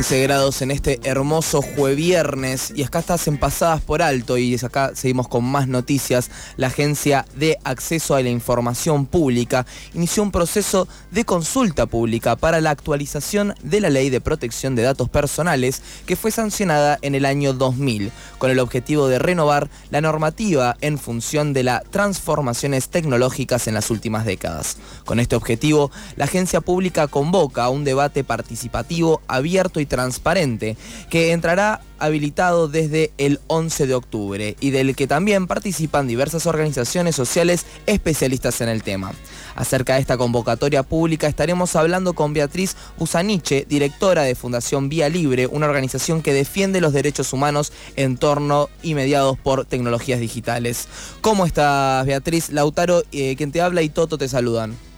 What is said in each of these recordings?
15 grados en este hermoso jueviernes y acá estás en Pasadas por Alto y acá seguimos con más noticias. La Agencia de Acceso a la Información Pública inició un proceso de consulta pública para la actualización de la Ley de Protección de Datos Personales que fue sancionada en el año 2000 con el objetivo de renovar la normativa en función de las transformaciones tecnológicas en las últimas décadas. Con este objetivo, la agencia pública convoca un debate participativo abierto y transparente, que entrará habilitado desde el 11 de octubre y del que también participan diversas organizaciones sociales especialistas en el tema. Acerca de esta convocatoria pública estaremos hablando con Beatriz Usaniche, directora de Fundación Vía Libre, una organización que defiende los derechos humanos en torno y mediados por tecnologías digitales. ¿Cómo estás, Beatriz? Lautaro, eh, quien te habla y Toto te saludan.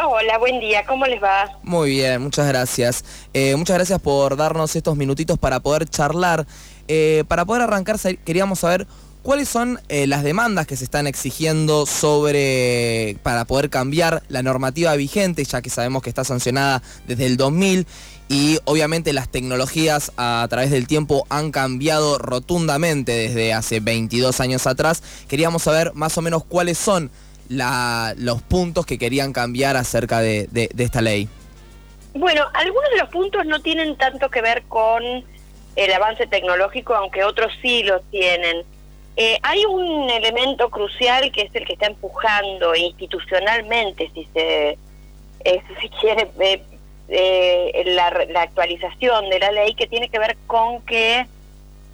Hola, buen día, ¿cómo les va? Muy bien, muchas gracias. Eh, muchas gracias por darnos estos minutitos para poder charlar. Eh, para poder arrancar, queríamos saber cuáles son eh, las demandas que se están exigiendo sobre para poder cambiar la normativa vigente, ya que sabemos que está sancionada desde el 2000 y obviamente las tecnologías a través del tiempo han cambiado rotundamente desde hace 22 años atrás. Queríamos saber más o menos cuáles son los puntos que querían cambiar acerca de, esta ley? Bueno, algunos de los puntos no tienen tanto que ver con el avance tecnológico, aunque otros sí lo tienen. Eh, hay un elemento crucial que es el que está empujando institucionalmente, si se, eh, quiere, eh, la, la, actualización de la ley, que tiene que ver con que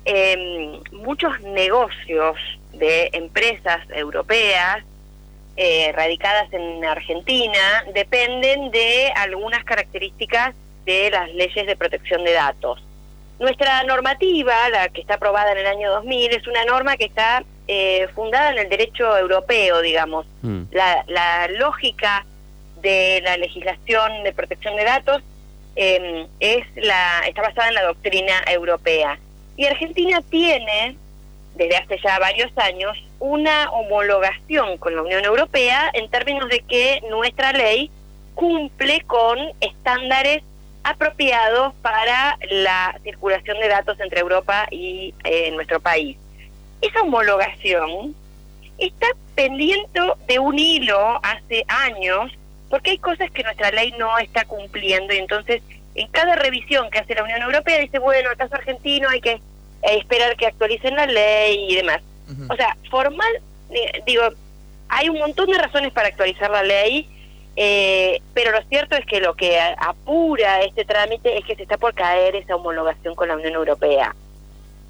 em, muchos negocios de empresas europeas eh, radicadas en Argentina dependen de algunas características de las leyes de protección de datos. Nuestra normativa, la que está aprobada en el año 2000, es una norma que está eh, fundada en el derecho europeo, digamos. Mm. La, lógica de la legislación de protección de datos em, es la está basada en la doctrina europea. Y Argentina tiene desde hace ya varios años una homologación con la Unión Europea en términos de que nuestra ley cumple con estándares apropiados para la circulación de datos entre Europa y eh, nuestro país. Esa homologación está pendiente de un hilo hace años porque hay cosas que nuestra ley no está cumpliendo y entonces en cada revisión que hace la Unión Europea dice, bueno, el caso argentino hay que esperar que actualicen la ley y demás. O sea, formal, digo, hay un montón de razones para actualizar la ley, eh, pero lo cierto es que lo que apura este trámite es que se está por caer esa homologación con la Unión Europea.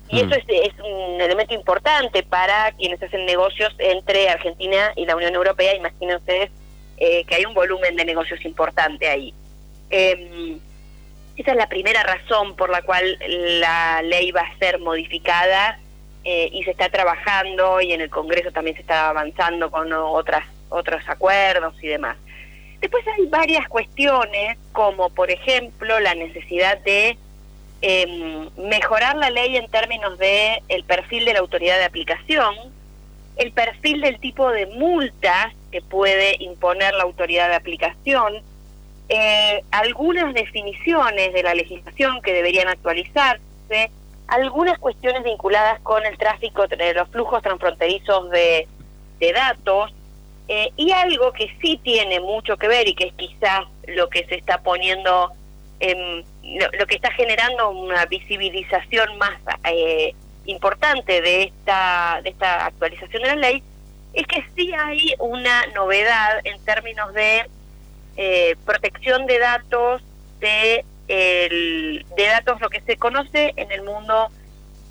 Y eso es, es, un elemento importante para quienes hacen negocios entre Argentina y la Unión Europea. Imaginen ustedes eh, que hay un volumen de negocios importante ahí. Eh, esa es la primera razón por la cual la ley va a ser modificada eh, y se está trabajando y en el Congreso también se está avanzando con otras otros acuerdos y demás. Después hay varias cuestiones, como por ejemplo la necesidad de em, mejorar la ley en términos de el perfil de la autoridad de aplicación, el perfil del tipo de multas que puede imponer la autoridad de aplicación, eh, algunas definiciones de la legislación que deberían actualizarse, algunas cuestiones vinculadas con el tráfico de los flujos transfronterizos de, datos, eh, y algo que sí tiene mucho que ver y que es quizás lo que se está poniendo, lo, que está generando una visibilización más eh, importante de esta, de esta actualización de la ley, es que sí hay una novedad en términos de eh, protección de datos de, el, de datos lo que se conoce en el mundo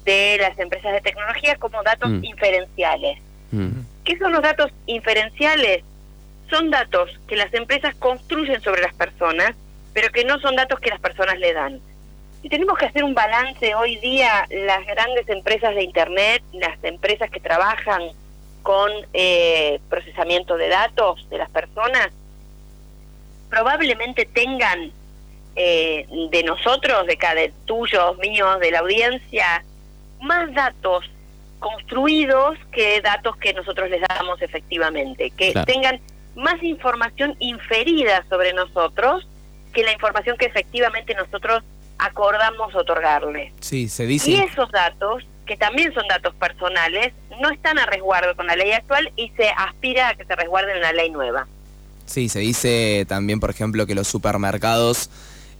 de las empresas de tecnología como datos mm. inferenciales. Mm. ¿Qué son los datos inferenciales? Son datos que las empresas construyen sobre las personas, pero que no son datos que las personas le dan. Si tenemos que hacer un balance hoy día, las grandes empresas de Internet, las empresas que trabajan con eh, procesamiento de datos de las personas, probablemente tengan eh, de nosotros, de cada de tuyos, míos, de la audiencia, más datos construidos que datos que nosotros les damos efectivamente, que tengan más información inferida sobre nosotros que la información que efectivamente nosotros acordamos otorgarle. Sí, se dice. Y esos datos, que también son datos personales, no están a resguardo con la ley actual y se aspira a que se resguarden en la ley nueva. Sí, se dice también, por ejemplo, que los supermercados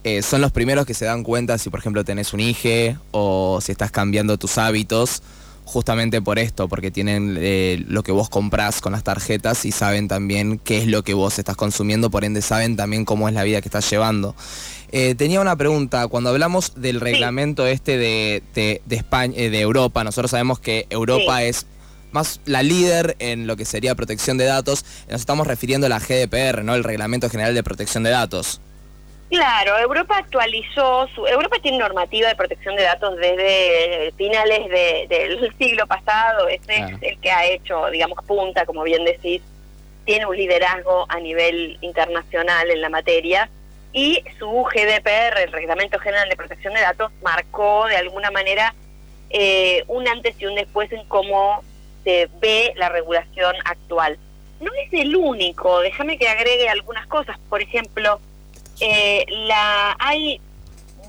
eh, son los primeros que se dan cuenta si, por ejemplo, tenés un IGE o si estás cambiando tus hábitos justamente por esto, porque tienen eh, lo que vos comprás con las tarjetas y saben también qué es lo que vos estás consumiendo, por ende saben también cómo es la vida que estás llevando. Eh, tenía una pregunta, cuando hablamos del reglamento este de, de, España, de Europa, nosotros sabemos que Europa es más la líder en lo que sería protección de datos, nos estamos refiriendo a la GDPR, ¿no? El Reglamento General de Protección de Datos. Claro, Europa actualizó, su, Europa tiene normativa de protección de datos desde finales del siglo pasado, ese es el que ha hecho, digamos, punta, como bien decís, tiene un liderazgo a nivel internacional en la materia y su GDPR, el Reglamento General de Protección de Datos, marcó de alguna manera eh, un antes y un después en cómo se ve la regulación actual. No es el único, déjame que agregue algunas cosas, por ejemplo, eh, la, hay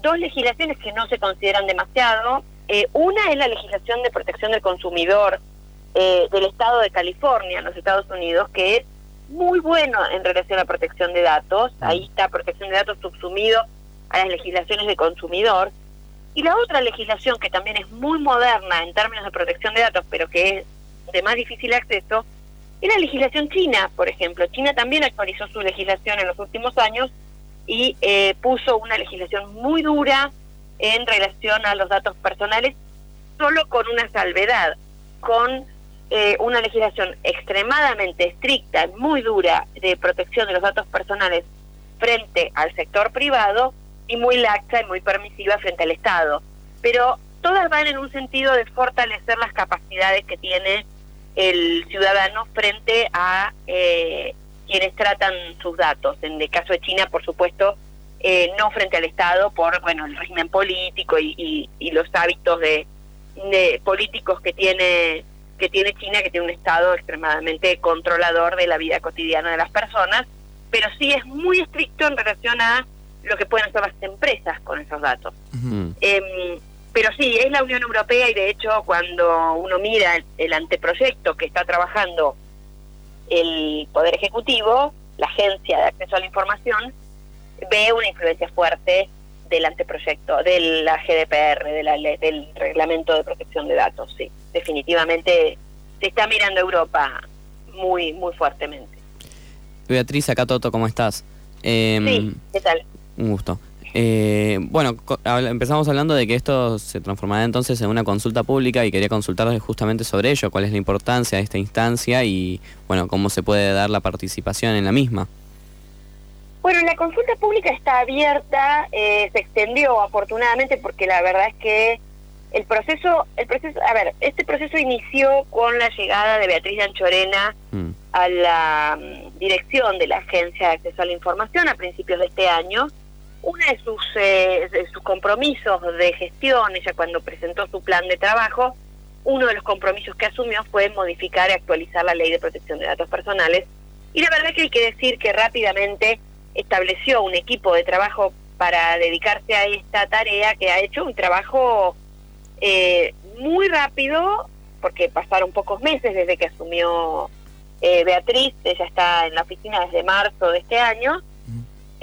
dos legislaciones que no se consideran demasiado. Eh, una es la legislación de protección del consumidor eh, del estado de California, en los Estados Unidos, que es muy bueno en relación a protección de datos. Mm. Ahí está protección de datos subsumido a las legislaciones de consumidor. Y la otra legislación que también es muy moderna en términos de protección de datos, pero que es de más difícil acceso, es la legislación china, por ejemplo. China también actualizó su legislación en los últimos años y eh, puso una legislación muy dura en relación a los datos personales, solo con una salvedad, con eh, una legislación extremadamente estricta, muy dura de protección de los datos personales frente al sector privado y muy laxa y muy permisiva frente al Estado. Pero todas van en un sentido de fortalecer las capacidades que tiene el ciudadano frente a eh, quienes tratan sus datos. En el caso de China, por supuesto, eh, no frente al Estado por bueno el régimen político y, los hábitos de, políticos que tiene que tiene China, que tiene un Estado extremadamente controlador de la vida cotidiana de las personas, pero sí es muy estricto en relación a lo que pueden hacer las empresas con esos datos. Em, pero sí, es la Unión Europea y de hecho cuando uno mira el anteproyecto que está trabajando el Poder Ejecutivo, la Agencia de Acceso a la Información, ve una influencia fuerte del anteproyecto, de la GDPR, de la, del Reglamento de Protección de Datos. Sí, definitivamente se está mirando Europa muy, muy fuertemente. Beatriz, acá Toto, ¿cómo estás? Em, sí, ¿qué tal? Un gusto. Eh, bueno, empezamos hablando de que esto se transformará entonces en una consulta pública y quería consultarles justamente sobre ello, cuál es la importancia de esta instancia y bueno, cómo se puede dar la participación en la misma. Bueno, la consulta pública está abierta, eh, se extendió afortunadamente porque la verdad es que el proceso, el proceso, a ver, este proceso inició con la llegada de Beatriz Anchorena mm. a la mm, dirección de la Agencia de Acceso a la Información a principios de este año uno de sus, eh, de sus compromisos de gestión, ella cuando presentó su plan de trabajo, uno de los compromisos que asumió fue modificar y actualizar la ley de protección de datos personales. Y la verdad que hay que decir que rápidamente estableció un equipo de trabajo para dedicarse a esta tarea que ha hecho un trabajo eh, muy rápido, porque pasaron pocos meses desde que asumió eh, Beatriz, ella está en la oficina desde marzo de este año,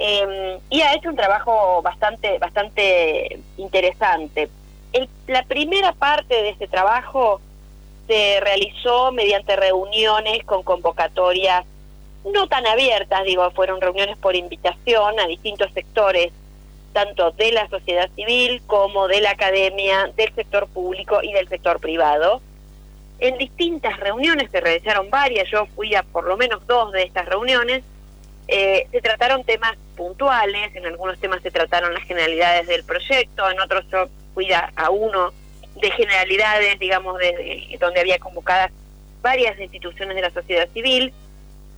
Em, y ha hecho un trabajo bastante, bastante interesante. la primera parte de este trabajo se realizó mediante reuniones con convocatorias no tan abiertas, digo, fueron reuniones por invitación a distintos sectores, tanto de la sociedad civil como de la academia, del sector público y del sector privado. En distintas reuniones se realizaron varias, yo fui a por lo menos dos de estas reuniones, eh, se trataron temas puntuales, en algunos temas se trataron las generalidades del proyecto, en otros yo fui a, uno de generalidades, digamos, de, donde había convocadas varias instituciones de la sociedad civil.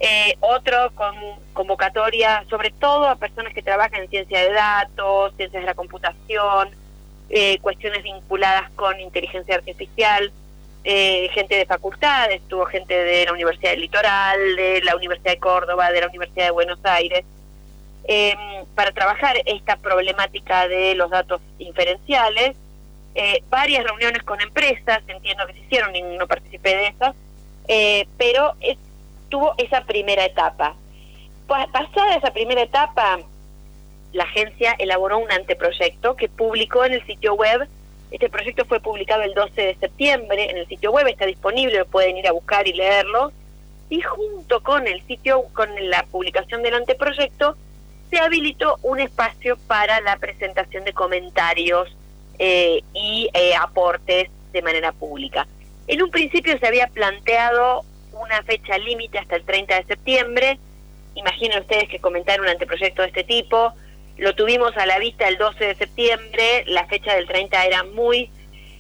Eh, otro con convocatoria sobre todo a personas que trabajan en ciencia de datos, ciencias de la computación, eh, cuestiones vinculadas con inteligencia artificial, eh, gente de facultades, tuvo gente de la Universidad del Litoral, de la Universidad de Córdoba, de la Universidad de Buenos Aires, em, para trabajar esta problemática de los datos inferenciales. Eh, varias reuniones con empresas, entiendo que se hicieron y no participé de esas, eh, pero tuvo esa primera etapa. Pasada esa primera etapa, la agencia elaboró un anteproyecto que publicó en el sitio web este proyecto fue publicado el 12 de septiembre en el sitio web, está disponible, pueden ir a buscar y leerlo. Y junto con el sitio, con la publicación del anteproyecto, se habilitó un espacio para la presentación de comentarios eh, y eh, aportes de manera pública. En un principio se había planteado una fecha límite hasta el 30 de septiembre. Imaginen ustedes que comentar un anteproyecto de este tipo lo tuvimos a la vista el 12 de septiembre, la fecha del 30 era muy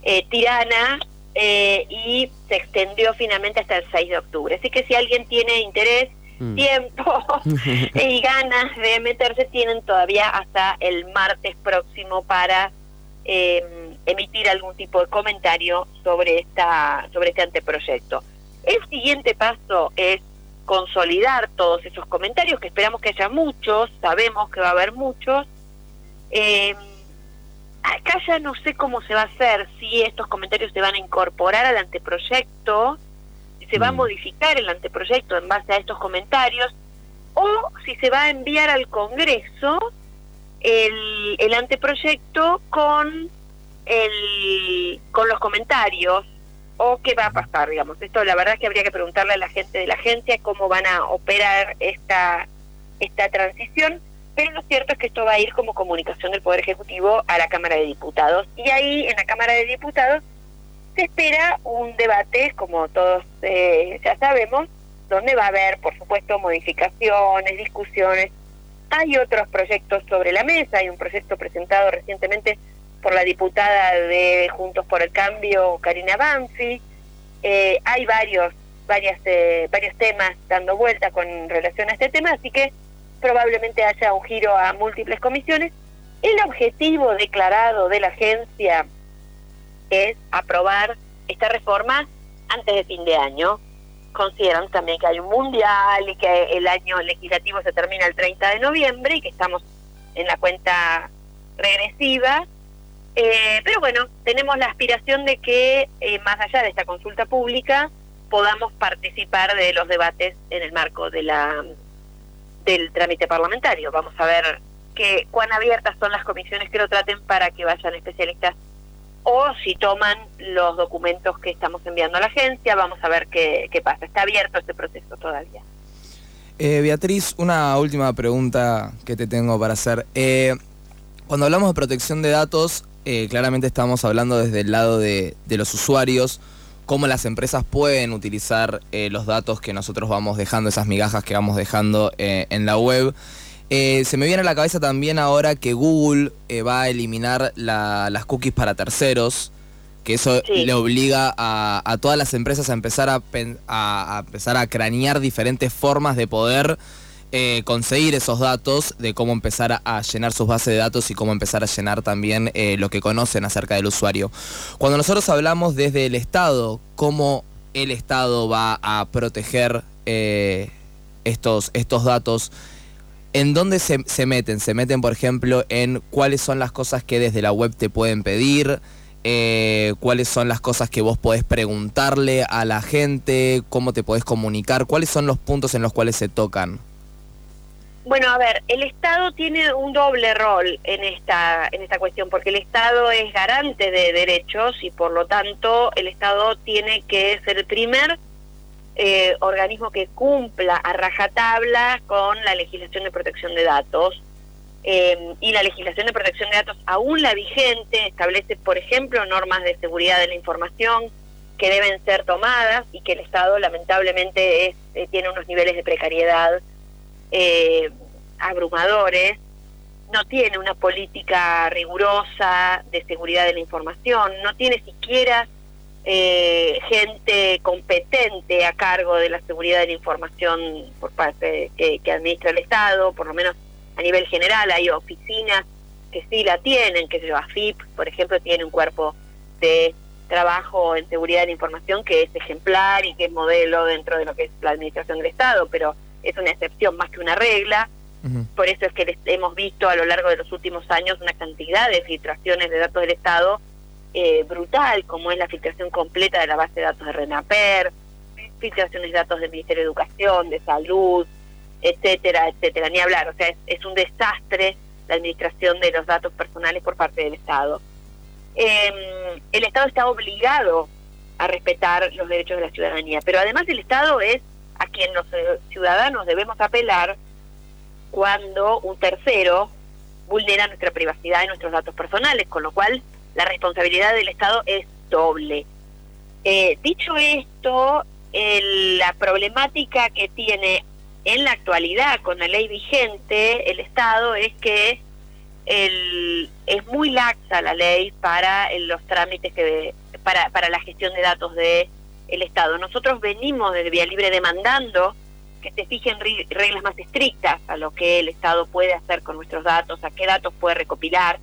eh, tirana eh, y se extendió finalmente hasta el 6 de octubre. Así que si alguien tiene interés, mm. tiempo y ganas de meterse, tienen todavía hasta el martes próximo para em, emitir algún tipo de comentario sobre esta sobre este anteproyecto. El siguiente paso es consolidar todos esos comentarios, que esperamos que haya muchos, sabemos que va a haber muchos. Eh, acá ya no sé cómo se va a hacer, si estos comentarios se van a incorporar al anteproyecto, se va a mm. modificar el anteproyecto en base a estos comentarios, o si se va a enviar al Congreso el, el anteproyecto con, el, con los comentarios o qué va a pasar, digamos. Esto la verdad es que habría que preguntarle a la gente de la agencia cómo van a operar esta, esta transición, pero lo cierto es que esto va a ir como comunicación del Poder Ejecutivo a la Cámara de Diputados. Y ahí, en la Cámara de Diputados, se espera un debate, como todos eh, ya sabemos, donde va a haber, por supuesto, modificaciones, discusiones. Hay otros proyectos sobre la mesa, hay un proyecto presentado recientemente por la diputada de Juntos por el Cambio, Karina Banfi. Eh, hay varios, varias, eh, varios temas dando vuelta con relación a este tema, así que probablemente haya un giro a múltiples comisiones. El objetivo declarado de la agencia es aprobar esta reforma antes de fin de año. Consideran también que hay un mundial y que el año legislativo se termina el 30 de noviembre y que estamos en la cuenta regresiva eh, pero bueno, tenemos la aspiración de que, eh, más allá de esta consulta pública, podamos participar de los debates en el marco de la del trámite parlamentario. Vamos a ver que, cuán abiertas son las comisiones que lo traten para que vayan especialistas o si toman los documentos que estamos enviando a la agencia, vamos a ver qué, qué pasa. Está abierto este proceso todavía. Eh, Beatriz, una última pregunta que te tengo para hacer. cuando hablamos de protección de datos, eh, claramente estamos hablando desde el lado de, los usuarios, cómo las empresas pueden utilizar eh, los datos que nosotros vamos dejando, esas migajas que vamos dejando eh, en la web. Se me viene a la cabeza también ahora que Google va a eliminar las cookies para terceros, que eso le obliga a, todas las empresas a empezar a, a, empezar a cranear diferentes formas de poder eh, conseguir esos datos de cómo empezar a, llenar sus bases de datos y cómo empezar a llenar también eh, lo que conocen acerca del usuario. Cuando nosotros hablamos desde el Estado, cómo el Estado va a proteger eh, estos, estos datos, ¿En dónde se, se, meten? Se meten, por ejemplo, en cuáles son las cosas que desde la web te pueden pedir, cuáles son las cosas que vos podés preguntarle a la gente, cómo te podés comunicar, cuáles son los puntos en los cuales se tocan. Bueno, a ver, el Estado tiene un doble rol en esta en esta cuestión, porque el Estado es garante de derechos y por lo tanto el Estado tiene que ser el primer eh, organismo que cumpla a rajatabla con la legislación de protección de datos. Eh, y la legislación de protección de datos, aún la vigente, establece, por ejemplo, normas de seguridad de la información que deben ser tomadas y que el Estado lamentablemente es, eh, tiene unos niveles de precariedad eh, abrumadores, no tiene una política rigurosa de seguridad de la información, no tiene siquiera eh, gente competente a cargo de la seguridad de la información por parte que, que administra el Estado, por lo menos a nivel general hay oficinas que sí la tienen, que se llama AFIP, por ejemplo, tiene un cuerpo de trabajo en seguridad de la información que es ejemplar y que es modelo dentro de lo que es la administración del Estado, pero es una excepción más que una regla. Por eso es que hemos visto a lo largo de los últimos años una cantidad de filtraciones de datos del Estado eh, brutal, como es la filtración completa de la base de datos de RENAPER, filtraciones de datos del Ministerio de Educación, de Salud, etcétera, etcétera, ni hablar. O sea, es, un desastre la administración de los datos personales por parte del Estado. Em, el Estado está obligado a respetar los derechos de la ciudadanía, pero además el Estado es a quien los eh, ciudadanos debemos apelar cuando un tercero vulnera nuestra privacidad y nuestros datos personales, con lo cual la responsabilidad del Estado es doble. Eh, dicho esto, la problemática que tiene en la actualidad con la ley vigente el Estado es que el, es muy laxa la ley para los trámites que para, para la gestión de datos de el Estado. Nosotros venimos desde Vía Libre demandando que se fijen reglas más estrictas a lo que el Estado puede hacer con nuestros datos, a qué datos puede recopilar,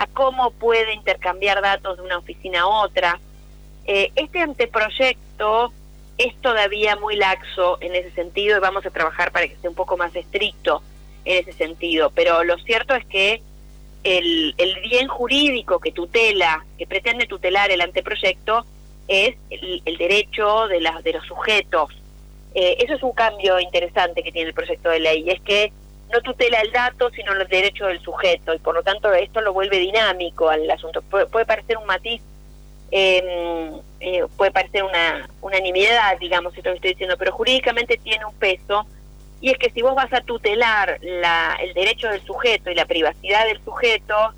a cómo puede intercambiar datos de una oficina a otra. Eh, este anteproyecto es todavía muy laxo en ese sentido y vamos a trabajar para que sea un poco más estricto en ese sentido, pero lo cierto es que el, el bien jurídico que tutela, que pretende tutelar el anteproyecto, es el, derecho de, las de los sujetos. Eh, eso es un cambio interesante que tiene el proyecto de ley, y es que no tutela el dato, sino los derechos del sujeto, y por lo tanto esto lo vuelve dinámico al asunto. Puede, parecer un matiz, em, eh, puede parecer una unanimidad, digamos, esto que estoy diciendo, pero jurídicamente tiene un peso, y es que si vos vas a tutelar la, el derecho del sujeto y la privacidad del sujeto,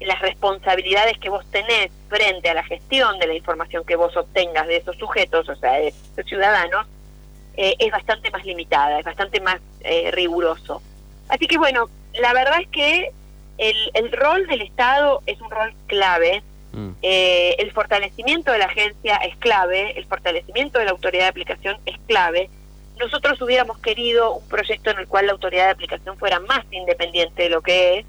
las responsabilidades que vos tenés frente a la gestión de la información que vos obtengas de esos sujetos, o sea, de esos ciudadanos, eh, es bastante más limitada, es bastante más eh, riguroso. Así que bueno, la verdad es que el, el rol del Estado es un rol clave, mm. eh, el fortalecimiento de la agencia es clave, el fortalecimiento de la autoridad de aplicación es clave. Nosotros hubiéramos querido un proyecto en el cual la autoridad de aplicación fuera más independiente de lo que es,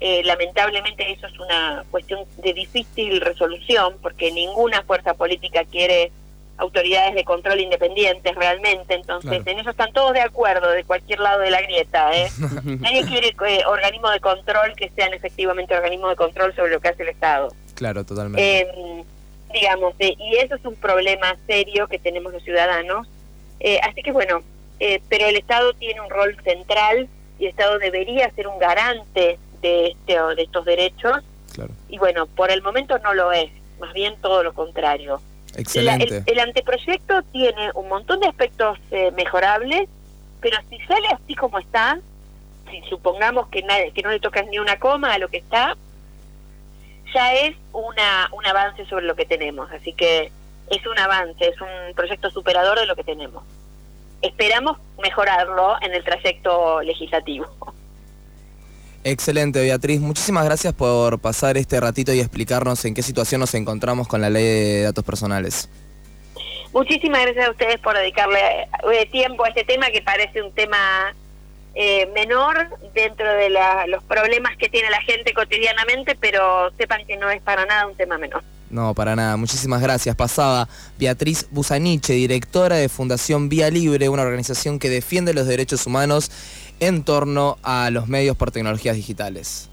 eh, lamentablemente eso es una cuestión de difícil resolución porque ninguna fuerza política quiere autoridades de control independientes realmente, entonces en eso están todos de acuerdo de cualquier lado de la grieta. ¿eh? Nadie quiere eh, organismos de control que sean efectivamente organismos de control sobre lo que hace el Estado. Claro, totalmente. Em, digamos, eh, y eso es un problema serio que tenemos los ciudadanos. así que bueno, pero el Estado tiene un rol central y el Estado debería ser un garante de, este, de estos derechos. Y bueno, por el momento no lo es, más bien todo lo contrario. Excelente. el, anteproyecto tiene un montón de aspectos eh, mejorables, pero si sale así como está, si supongamos que, nadie, que no le tocas ni una coma a lo que está, ya es una, un avance sobre lo que tenemos. Así que es un avance, es un proyecto superador de lo que tenemos. Esperamos mejorarlo en el trayecto legislativo. Excelente, Beatriz. Muchísimas gracias por pasar este ratito y explicarnos en qué situación nos encontramos con la ley de datos personales. Muchísimas gracias a ustedes por dedicarle eh, tiempo a este tema que parece un tema eh, menor dentro de los problemas que tiene la gente cotidianamente, pero sepan que no es para nada un tema menor. No, para nada. Muchísimas gracias. Pasaba Beatriz Busaniche, directora de Fundación Vía Libre, una organización que defiende los derechos humanos en torno a los medios por tecnologías digitales.